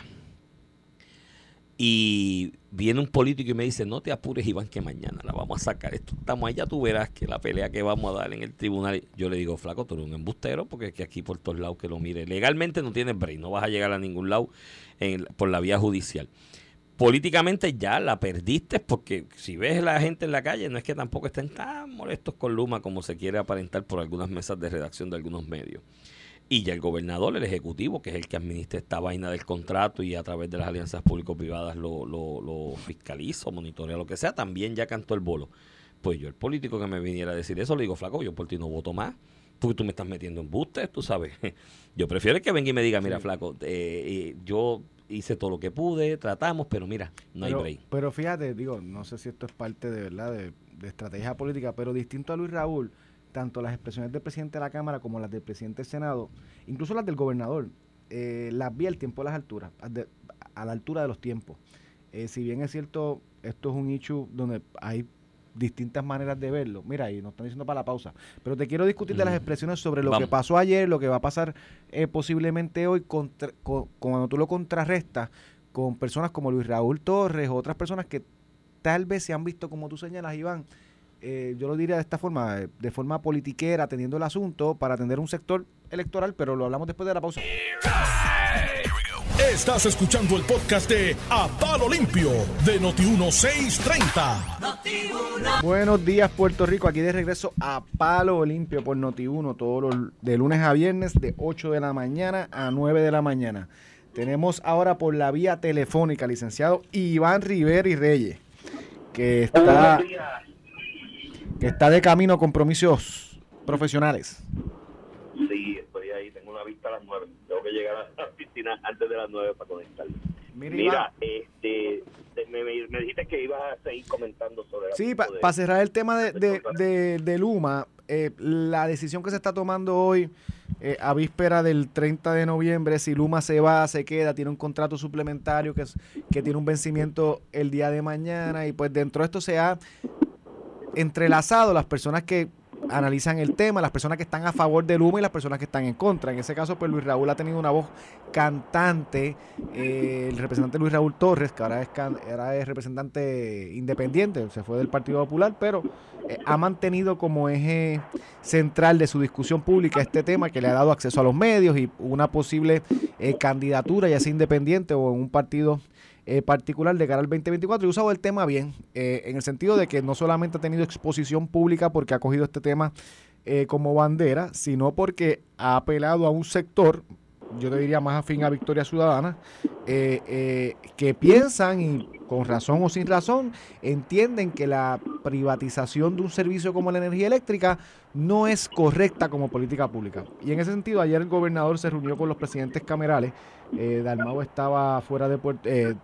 Y viene un político y me dice, no te apures Iván, que mañana la vamos a sacar. Esto estamos allá, tú verás que la pelea que vamos a dar en el tribunal. Yo le digo, flaco, tú eres un embustero, porque es que aquí por todos lados que lo mire. Legalmente no tienes break, no vas a llegar a ningún lado por la vía judicial políticamente ya la perdiste porque si ves a la gente en la calle no es que tampoco estén tan molestos con Luma como se quiere aparentar por algunas mesas de redacción de algunos medios. Y ya el gobernador, el ejecutivo, que es el que administra esta vaina del contrato y a través de las alianzas público-privadas lo, lo, lo fiscaliza monitorea, lo que sea, también ya cantó el bolo. Pues yo, el político que me viniera a decir eso, le digo, flaco, yo por ti no voto más porque tú me estás metiendo en bustes, tú sabes. Yo prefiero que venga y me diga, mira, flaco, eh, eh, yo hice todo lo que pude, tratamos, pero mira, no hay break. Pero fíjate, digo, no sé si esto es parte de verdad de, estrategia política, pero distinto a Luis Raúl, tanto las expresiones del presidente de la Cámara como las del presidente del Senado, incluso las del gobernador, eh, las vi al tiempo a las alturas, a, la altura de los tiempos. Eh, si bien es cierto, esto es un issue donde hay distintas maneras de verlo. Mira, y nos están diciendo para la pausa. Pero te quiero discutir de las expresiones sobre lo que pasó ayer, lo que va a pasar eh, posiblemente hoy, cuando tú lo contrarrestas con personas como Luis Raúl Torres o otras personas que tal vez se han visto, como tú señalas, Iván, eh, yo lo diría de esta forma, de forma politiquera, teniendo el asunto para atender un sector electoral, pero lo hablamos después de la pausa. Estás escuchando el podcast de A Palo Limpio de Noti1630. Buenos días, Puerto Rico. Aquí de regreso a Palo Limpio por Noti1, todos los de lunes a viernes, de 8 de la mañana a 9 de la mañana. Tenemos ahora por la vía telefónica, licenciado Iván Rivera y Reyes, que está, que está de camino a compromisos profesionales. Sí, estoy ahí, tengo una vista a las 9. Que llegar a la piscina antes de las 9 para conectar. Mira, este, me, me, dijiste que ibas a seguir comentando sobre... Sí, para cerrar el tema de, de, de, Luma, eh, la decisión que se está tomando hoy, eh, a víspera del 30 de noviembre, si Luma se va, se queda, tiene un contrato suplementario que, que tiene un vencimiento el día de mañana y pues dentro de esto se ha entrelazado las personas que analizan el tema, las personas que están a favor del humo y las personas que están en contra. En ese caso, pues Luis Raúl ha tenido una voz cantante, eh, el representante Luis Raúl Torres, que ahora es, ahora es representante independiente, se fue del Partido Popular, pero eh, ha mantenido como eje central de su discusión pública este tema que le ha dado acceso a los medios y una posible eh, candidatura, ya sea independiente o en un partido eh, particular de cara al 2024 y usado el tema bien, eh, en el sentido de que no solamente ha tenido exposición pública porque ha cogido este tema eh, como bandera, sino porque ha apelado a un sector, yo te diría más afín a Victoria Ciudadana, que piensan y con razón o sin razón, entienden que la privatización de un servicio como la energía eléctrica no es correcta como política pública. Y en ese sentido, ayer el gobernador se reunió con los presidentes camerales eh, Dalmau estaba fuera de Puerto eh,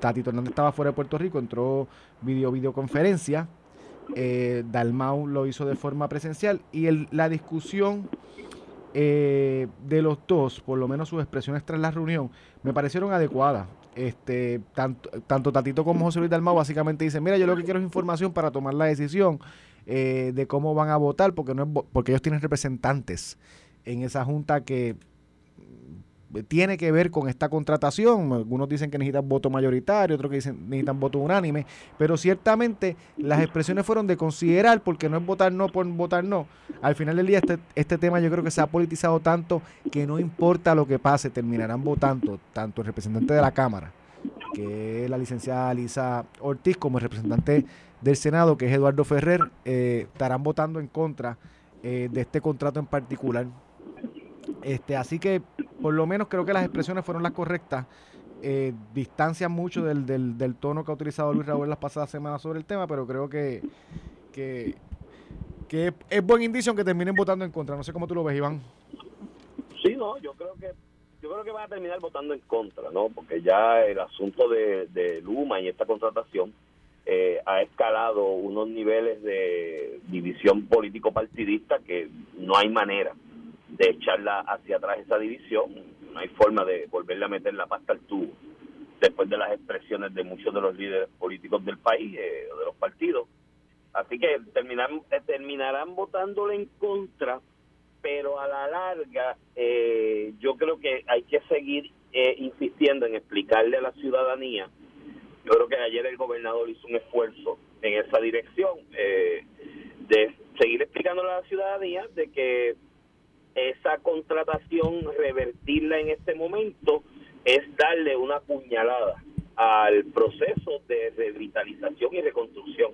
Tatito Hernández estaba fuera de Puerto Rico, entró video videoconferencia. Eh, Dalmau lo hizo de forma presencial y el, la discusión eh, de los dos, por lo menos sus expresiones tras la reunión, me parecieron adecuadas. Este, tanto, tanto Tatito como José Luis Dalmau básicamente dicen, mira, yo lo que quiero es información para tomar la decisión de cómo van a votar, porque, no es, porque ellos tienen representantes en esa junta que tiene que ver con esta contratación. Algunos dicen que necesitan voto mayoritario, otros que dicen necesitan voto unánime, pero ciertamente las expresiones fueron de considerar, porque no es votar no por votar no. Al final del día este, este tema yo creo que se ha politizado tanto que no importa lo que pase, terminarán votando tanto el representante de la Cámara, que es la licenciada Lisa Ortiz, como el representante del Senado, que es Eduardo Ferrer, eh, estarán votando en contra eh, de este contrato en particular. Este, así que por lo menos creo que las expresiones fueron las correctas eh, distancian mucho del, del, del, tono que ha utilizado Luis Raúl las pasadas semanas sobre el tema, pero creo que, que, que es, buen indicio aunque terminen votando en contra. No sé cómo tú lo ves, Iván. Sí, no, yo creo que yo creo que van a terminar votando en contra, ¿no? Porque ya el asunto de, de Luma y esta contratación eh, ha escalado unos niveles de división político-partidista que no hay manera de echarla hacia atrás esa división, no hay forma de volverle a meter la pasta al tubo después de las expresiones de muchos de los líderes políticos del país eh, o de los partidos. Así que terminarán, eh, terminarán votándole en contra, pero a la larga yo creo que hay que seguir insistiendo en explicarle a la ciudadanía yo creo que ayer el gobernador hizo un esfuerzo en esa dirección eh, de seguir explicándole a la ciudadanía de que esa contratación, revertirla en este momento, es darle una puñalada al proceso de revitalización y reconstrucción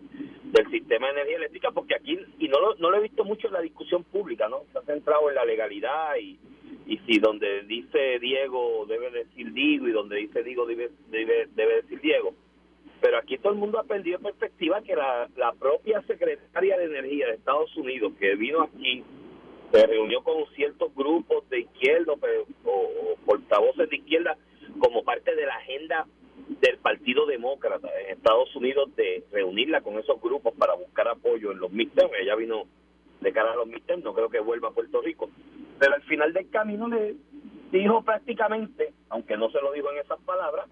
del sistema de energía eléctrica, porque aquí, y no lo, no lo he visto mucho en la discusión pública, ¿no? Se ha centrado en la legalidad y, y si donde dice Diego debe decir Diego y donde dice Diego debe, debe, decir Diego. Pero aquí todo el mundo ha perdido perspectiva que la, la propia secretaria de Energía de Estados Unidos que vino aquí se reunió con ciertos grupos de izquierda o, portavoces de izquierda como parte de la agenda del Partido Demócrata en Estados Unidos de reunirla con esos grupos para buscar apoyo en los midterms. Ella vino de cara a los midterms, no creo que vuelva a Puerto Rico. Pero al final del camino le dijo prácticamente, aunque no se lo dijo en esas palabras,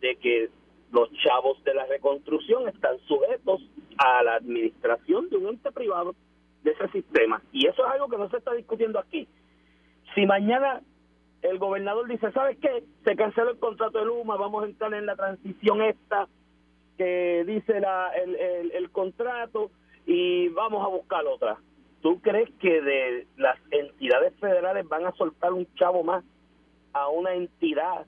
de que los chavos de la reconstrucción están sujetos a la administración de un ente privado de ese sistema. Y eso es algo que no se está discutiendo aquí. Si mañana el gobernador dice, ¿sabes qué? Se canceló el contrato de Luma, vamos a entrar en la transición esta que dice la, el, el contrato y vamos a buscar otra. ¿Tú crees que de las entidades federales van a soltar un chavo más a una entidad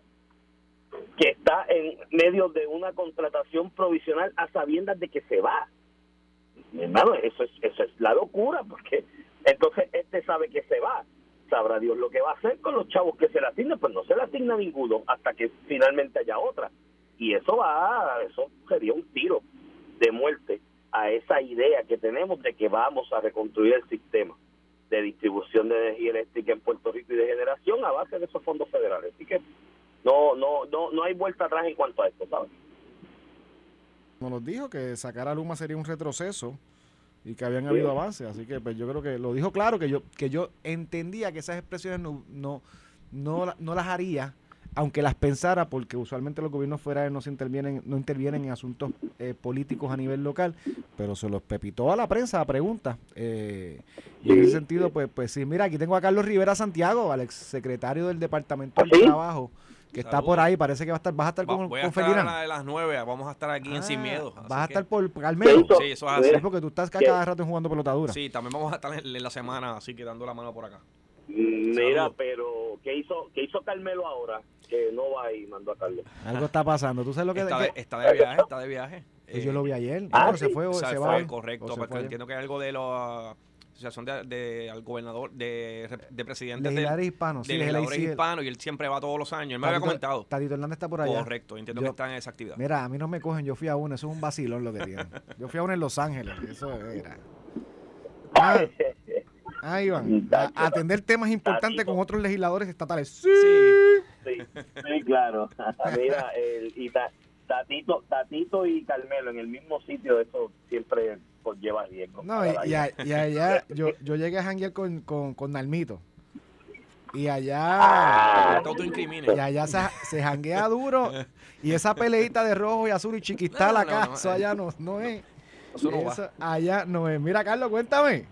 que está en medio de una contratación provisional a sabiendas de que se va? Hermano, eso es, eso es la locura, porque entonces este sabe que se va. Sabrá Dios lo que va a hacer con los chavos que se le asignan, pues no se le asigna ninguno hasta que finalmente haya otra. Y eso va, eso sería un tiro de muerte a esa idea que tenemos de que vamos a reconstruir el sistema de distribución de energía eléctrica en Puerto Rico y de generación a base de esos fondos federales. Así que no no no no hay vuelta atrás en cuanto a esto, ¿sabes? Nos dijo que sacar a Luma sería un retroceso y que habían habido avances, así que pues yo creo que lo dijo claro que yo que yo entendía que esas expresiones no no no, no las haría aunque las pensara, porque usualmente los gobiernos fuera no se intervienen, no intervienen en asuntos eh, políticos a nivel local, pero se los pepitó a la prensa a preguntas. Eh, y en ese sentido, pues, pues sí, mira, aquí tengo a Carlos Rivera Santiago, al ex secretario del Departamento de Trabajo, que está por ahí, parece que va a estar, vas a estar con, voy a estar a de las nueve, vamos a estar aquí en Sin ah, Miedo. Vas a estar por Carmelo. Sí, eso es así. porque tú estás cada rato jugando pelotadura. Sí, también vamos a estar en la semana así que dando la mano por acá. Mira, pero ¿qué hizo, ¿qué hizo Carmelo ahora? Que no va y mandó a Carlos. Algo está pasando. ¿Tú sabes lo que está de, está de viaje? Está de viaje. Pues yo lo vi ayer. Ah, se fue o se, va. Correcto, porque entiendo que hay algo de asociación de, de, al gobernador de, de presidentes legisladores hispanos, de legisladores hispanos y él siempre va todos los años. Él me había comentado. Tadito Hernández está por allá. Correcto, entiendo que está en esa actividad. Mira, a mí no me cogen, yo fui a uno, eso es un vacilón lo que tienen. Yo fui a uno en Los Ángeles, eso era. Ah, Ah, Iván, a atender temas importantes con otros legisladores estatales. Sí. Sí, sí, claro. Mira, el, y Tatito, Tatito y Carmelo en el mismo sitio, eso siempre lleva riesgo. No, y, allá yo, yo llegué a janguear con, con, con Nalmito. Y allá. Ah, y allá se, se janguea duro. Y esa peleita de rojo y azul y chiquistal acá, eso allá no, no es. Eso no va. Allá no es. Mira, Carlos, cuéntame.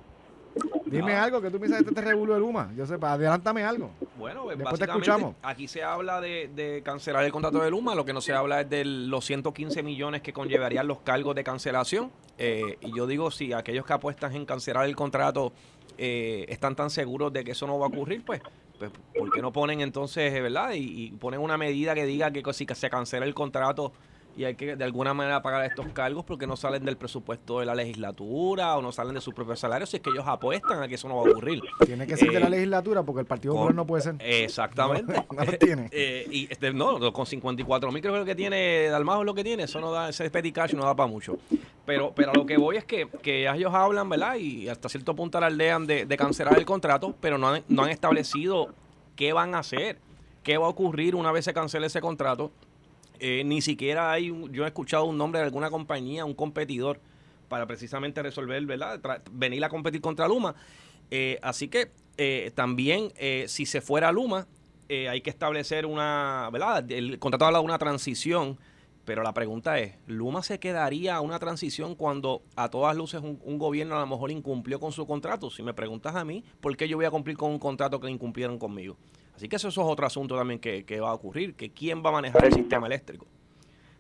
Dime algo que tú piensas de este revuelo de Luma. Yo sé, adelántame algo. Bueno, pues, después te escuchamos. Aquí se habla de, cancelar el contrato de Luma, lo que no se habla es de los 115 millones que conllevarían los cargos de cancelación. Eh, y yo digo, si aquellos que apuestan en cancelar el contrato eh, están tan seguros de que eso no va a ocurrir, pues, pues ¿por qué no ponen entonces, verdad? Y, ponen una medida que diga que si se cancela el contrato y hay que de alguna manera pagar estos cargos porque no salen del presupuesto de la legislatura o no salen de sus propios salarios si es que ellos apuestan a que eso no va a ocurrir. Tiene que ser de la eh, legislatura porque el Partido Popular no puede ser. Exactamente. No, tiene. Eh, y este, no, con 54 mil creo que lo que tiene Dalmajo es lo que tiene, eso no da, ese petty cash no da para mucho. Pero, pero a lo que voy es que, que ellos hablan, ¿verdad? Y hasta cierto punto alardean de, de cancelar el contrato, pero no han, no han establecido qué van a hacer, qué va a ocurrir una vez se cancele ese contrato eh, ni siquiera hay, yo he escuchado un nombre de alguna compañía, un competidor, para precisamente resolver, ¿verdad? venir a competir contra Luma. Eh, así que eh, también, si se fuera Luma, hay que establecer una, ¿verdad? El contrato habla de una transición, pero la pregunta es, ¿Luma se quedaría a una transición cuando a todas luces un, un, gobierno a lo mejor incumplió con su contrato? Si me preguntas a mí, ¿por qué yo voy a cumplir con un contrato que incumplieron conmigo? Así que eso, es otro asunto también que, va a ocurrir, que quién va a manejar el sistema eléctrico.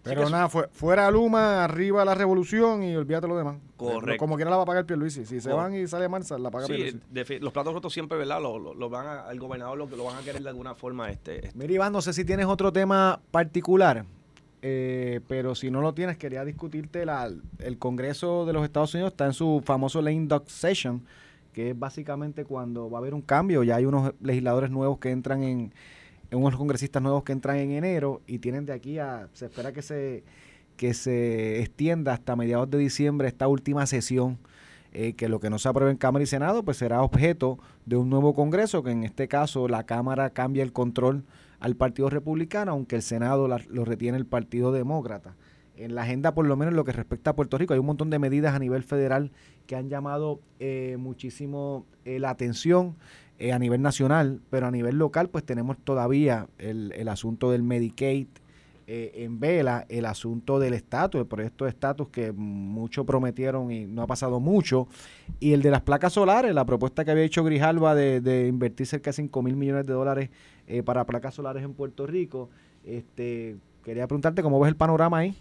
Pero nada, fuera Luma, arriba la revolución y olvídate lo demás. Correcto. Como quiera la va a pagar Pierluisi. Si se van y sale mal, la paga sí, los platos rotos siempre, ¿verdad? Lo, van a, al gobernador lo, lo van a querer de alguna forma. Este, este. Mira, Iván, no sé si tienes otro tema particular, eh, pero si no lo tienes, quería discutirte. La, el Congreso de los Estados Unidos está en su famoso lame duck session que es básicamente cuando va a haber un cambio, ya hay unos legisladores nuevos que entran en, unos congresistas nuevos que entran en enero y tienen de aquí a, se espera que se, que se extienda hasta mediados de diciembre esta última sesión, eh, que lo que no se apruebe en Cámara y Senado, pues será objeto de un nuevo Congreso, que en este caso la Cámara cambia el control al Partido Republicano, aunque el Senado lo retiene el Partido Demócrata en la agenda, por lo menos en lo que respecta a Puerto Rico, hay un montón de medidas a nivel federal que han llamado eh, muchísimo eh, la atención eh, a nivel nacional, pero a nivel local, pues tenemos todavía el, el asunto del Medicaid en vela, el asunto del estatus, el proyecto de estatus que muchos prometieron y no ha pasado mucho, y el de las placas solares, la propuesta que había hecho Grijalva de, de invertir cerca de 5 mil millones de dólares para placas solares en Puerto Rico. Este, quería preguntarte cómo ves el panorama ahí.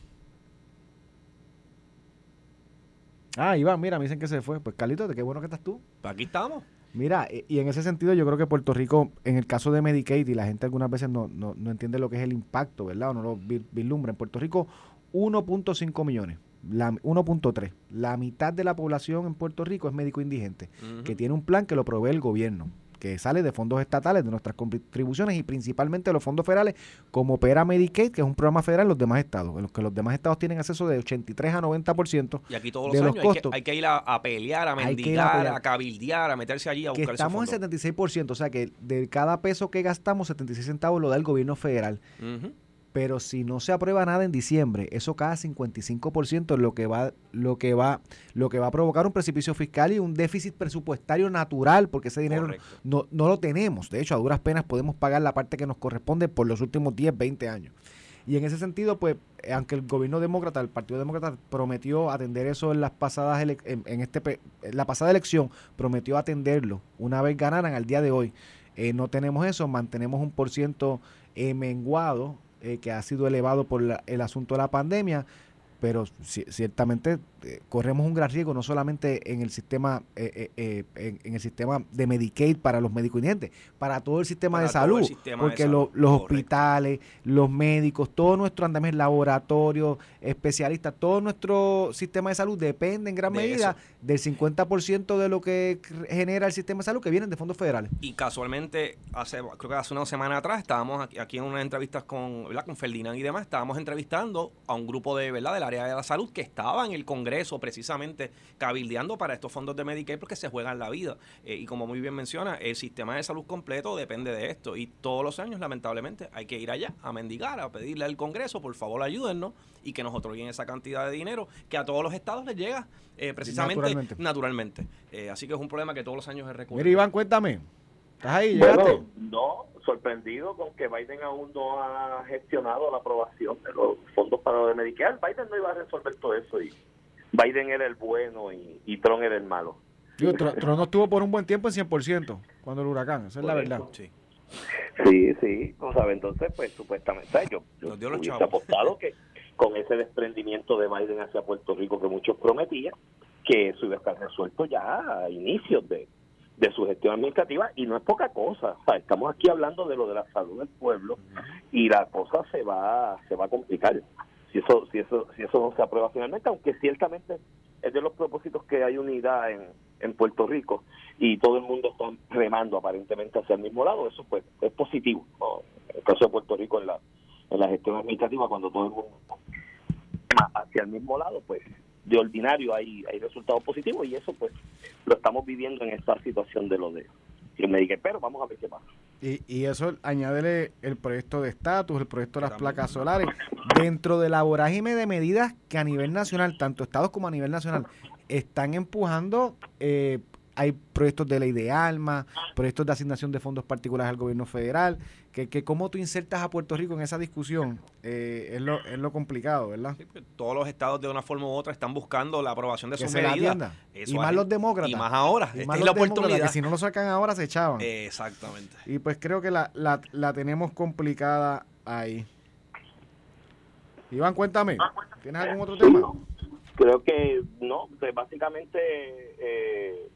Ah, Iván, mira, me dicen que se fue. Pues Carlito, qué bueno que estás tú. Pues aquí estamos. Mira, eh, y en ese sentido yo creo que Puerto Rico, en el caso de Medicaid, y la gente algunas veces no, no, no entiende lo que es el impacto, ¿verdad? O no lo vislumbra. En Puerto Rico, 1.5 millones, 1.3. La mitad de la población en Puerto Rico es médico indigente, que tiene un plan que lo provee el gobierno que sale de fondos estatales, de nuestras contribuciones y principalmente de los fondos federales, como opera Medicaid, que es un programa federal en los demás estados, en los que los demás estados tienen acceso de 83 a 90% y aquí todos los de años los costos. Hay, que, ir a, pelear, a mendigar, a, cabildear, a meterse allí a buscar que Estamos en 76%, o sea que de cada peso que gastamos, 76 centavos lo da el gobierno federal pero si no se aprueba nada en diciembre, eso cae a 55%, lo que va lo que va lo que va a provocar un precipicio fiscal y un déficit presupuestario natural, porque ese dinero no, no lo tenemos. De hecho, a duras penas podemos pagar la parte que nos corresponde por los últimos 10, 20 años. Y en ese sentido, pues, aunque el gobierno demócrata, el Partido Demócrata prometió atender eso en las pasadas en, este la pasada elección, prometió atenderlo una vez ganaran al día de hoy. Eh, no tenemos eso, mantenemos un por ciento eh, menguado eh, que ha sido elevado por el asunto de la pandemia, pero ciertamente eh, corremos un gran riesgo no solamente en el sistema eh, eh, en, el sistema de Medicaid para los médicos indigentes, para todo el sistema de salud, porque los hospitales, los médicos, todo nuestro andamiaje, laboratorios, especialistas, todo nuestro sistema de salud depende en gran medida del 50% de lo que genera el sistema de salud que vienen de fondos federales. Y casualmente hace creo que hace una semana atrás estábamos aquí, en unas entrevistas con, con Ferdinand y demás, estábamos entrevistando a un grupo de, ¿verdad? del área de la salud que estaba en el Congreso eso precisamente cabildeando para estos fondos de Medicaid porque se juegan la vida. Eh, y como muy bien menciona, el sistema de salud completo depende de esto. Y todos los años, lamentablemente, hay que ir allá a mendigar, a pedirle al Congreso, por favor, ayúdennos y que nos otorguen esa cantidad de dinero que a todos los estados les llega eh, precisamente naturalmente. Eh, así que es un problema que todos los años es recurrente. Mira, Iván, cuéntame. ¿Estás ahí? ¿Llegaste? no, sorprendido con que Biden aún no ha gestionado la aprobación de los fondos para lo de Medicare. Biden no iba a resolver todo eso y Biden era el bueno y, Trump era el malo. Trump no estuvo por un buen tiempo en 100% cuando el huracán, esa es la verdad. Sí. Sí, sí, no sabe, entonces pues supuestamente yo, yo hubiese apostado que con ese desprendimiento de Biden hacia Puerto Rico que muchos prometían, que eso iba a estar resuelto ya a inicios de, de su gestión administrativa y no es poca cosa, estamos aquí hablando de lo de la salud del pueblo y la cosa se va se va a complicar. si eso, si eso, si eso no se aprueba finalmente, aunque ciertamente es de los propósitos que hay unidad en, en Puerto Rico y todo el mundo está remando aparentemente hacia el mismo lado, eso pues es positivo. En el caso de Puerto Rico en la, en la gestión administrativa, cuando todo el mundo hacia el mismo lado, pues de ordinario hay, hay resultados positivos y eso pues lo estamos viviendo en esta situación de lo de el Medicare, pero vamos a ver qué pasa. Y, y eso añádele el proyecto de estatus, el proyecto de las placas solares, dentro de la vorágine de medidas que a nivel nacional, tanto estados como a nivel nacional, están empujando eh, hay proyectos de ley de alma, proyectos de asignación de fondos particulares al gobierno federal, que, que cómo tú insertas a Puerto Rico en esa discusión eh, es, lo, es lo complicado, ¿verdad? todos los estados de una forma u otra están buscando la aprobación de sus medidas. y más los demócratas. Y más ahora. Y más es la oportunidad. Que si no lo sacan ahora se echaban. Exactamente. Y pues creo que la, la, la tenemos complicada ahí. Iván, cuéntame. ¿Tienes algún otro tema? Creo que no, pues básicamente eh,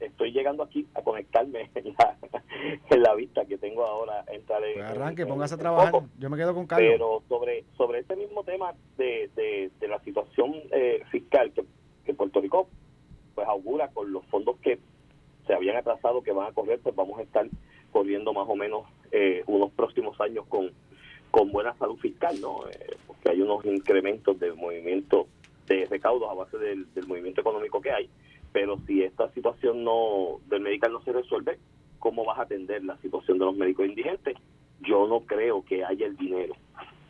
estoy llegando aquí a conectarme en la, vista que tengo ahora. Entrar en, pues arranque, póngase a trabajar. Yo me quedo con Carlos. Pero sobre, sobre este mismo tema de, de, la situación eh, fiscal que, que Puerto Rico pues augura con los fondos que se habían atrasado que van a correr, pues vamos a estar corriendo más o menos eh, unos próximos años con, con buena salud fiscal, ¿no? Eh, porque hay unos incrementos de movimiento de recaudos a base del, del movimiento económico que hay pero si esta situación no del medical no se resuelve, ¿cómo vas a atender la situación de los médicos indigentes? Yo no creo que haya el dinero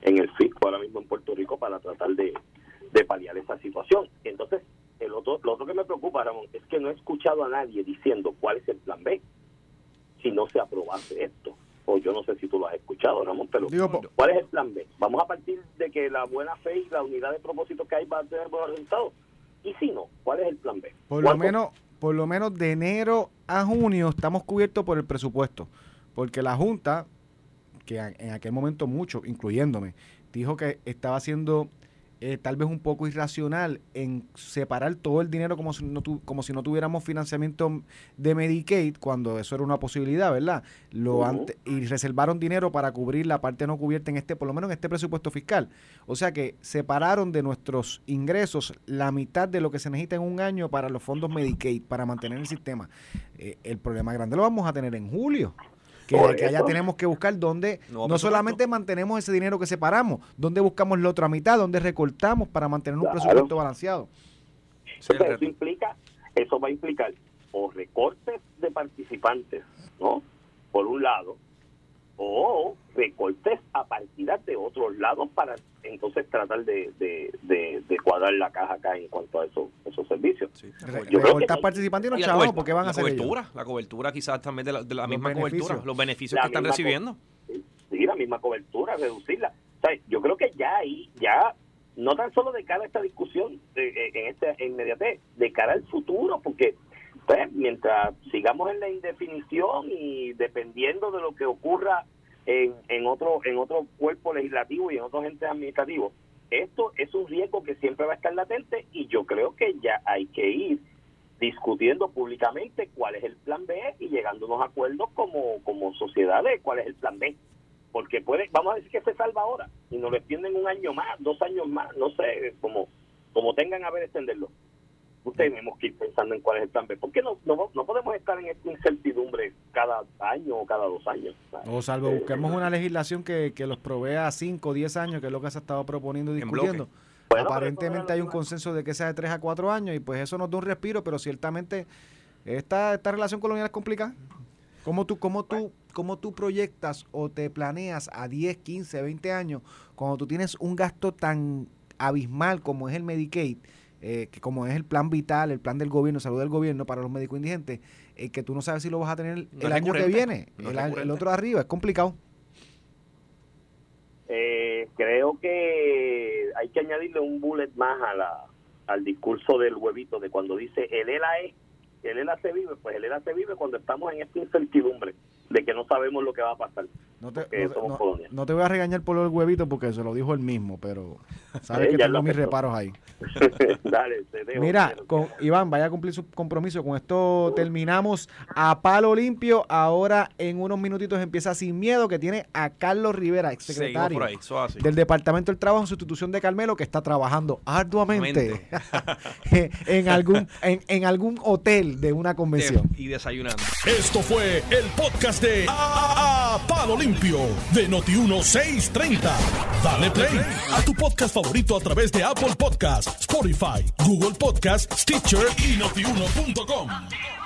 en el fisco ahora mismo en Puerto Rico para tratar de, paliar esa situación. Entonces, el otro, lo otro que me preocupa, Ramón, es que no he escuchado a nadie diciendo cuál es el plan B si no se aprobase esto. O yo no sé si tú lo has escuchado, Ramón, pero ¿cuál es el plan B? Vamos a partir de que la buena fe y la unidad de propósito que hay va a tener buenos resultados y si no, ¿cuál es el plan B? Por lo menos, por lo menos de enero a junio estamos cubiertos por el presupuesto, porque la Junta, que en aquel momento mucho, incluyéndome, dijo que estaba haciendo eh, tal vez un poco irracional en separar todo el dinero como si, no como si no tuviéramos financiamiento de Medicaid, cuando eso era una posibilidad, ¿verdad? Lo y reservaron dinero para cubrir la parte no cubierta en este, por lo menos en este presupuesto fiscal. O sea que separaron de nuestros ingresos la mitad de lo que se necesita en un año para los fondos Medicaid, para mantener el sistema. Eh, el problema grande lo vamos a tener en julio que, allá tenemos que buscar dónde no, solamente mantenemos ese dinero que separamos, dónde buscamos la otra mitad, dónde recortamos para mantener un presupuesto balanceado. eso implica, eso va a implicar o recortes de participantes, ¿no? Por un lado, o recortes a partidas de otros lados para entonces tratar de, de, cuadrar la caja acá en cuanto a esos, esos servicios. Sí. Recortar participantes y los chavos, porque van a hacer cobertura, La cobertura quizás también de la, misma cobertura, los beneficios que están recibiendo. Sí, la misma cobertura, reducirla. yo creo que ya ahí, ya no tan solo de cara a esta discusión en esta inmediatez, de cara al futuro, porque pues, mientras sigamos en la indefinición y dependiendo de lo que ocurra en, en otro en otro cuerpo legislativo y en otros entes administrativos, esto es un riesgo que siempre va a estar latente y yo creo que ya hay que ir discutiendo públicamente cuál es el plan B y llegando a unos acuerdos como, como sociedad de cuál es el plan B. Porque puede, vamos a decir que se salva ahora y nos lo extienden un año más, dos años más, no sé, como, como tengan a ver extenderlo tenemos que ir pensando en cuál es el plan B. ¿Por qué no, no, podemos estar en esta incertidumbre cada año o cada dos años? O salvo eh, busquemos una legislación que, que los provea 5 o 10 años, que es lo que se ha estado proponiendo y discutiendo. Aparentemente hay un consenso de que sea de 3 a 4 años y pues eso nos da un respiro, pero ciertamente esta, esta relación colonial es complicada. ¿Cómo tú, cómo, tú, ¿Cómo tú proyectas o te planeas a 10, 15, 20 años cuando tú tienes un gasto tan abismal como es el Medicaid? Eh, que como es el plan vital, el plan del gobierno, salud del gobierno para los médicos indigentes, eh, que tú no sabes si lo vas a tener el año que viene, el, otro de arriba, es complicado. Eh, creo que hay que añadirle un bullet más a la, al discurso del huevito de cuando dice el ELA es, el ELA se vive, pues el ELA se vive cuando estamos en esta incertidumbre de que no sabemos lo que va a pasar. No te, no, no- no voy a regañar por el huevito porque se lo dijo él mismo, pero sabes que tengo mis reparos ahí. Dale, te dejo. Mira, con, Iván, vaya a cumplir su compromiso. Con esto terminamos a palo limpio. Ahora en unos minutitos empieza Sin Miedo, que tiene a Carlos Rivera, ahí, eso así. del Departamento del Trabajo en sustitución de Carmelo, que está trabajando arduamente en, algún, en, en algún hotel de una convención. y desayunando. Esto fue el podcast de A, A- Palo Limpio de Noti1630. Dale play a tu podcast favorito a través de Apple Podcasts, Spotify, Google Podcasts, Stitcher y notiuno.com.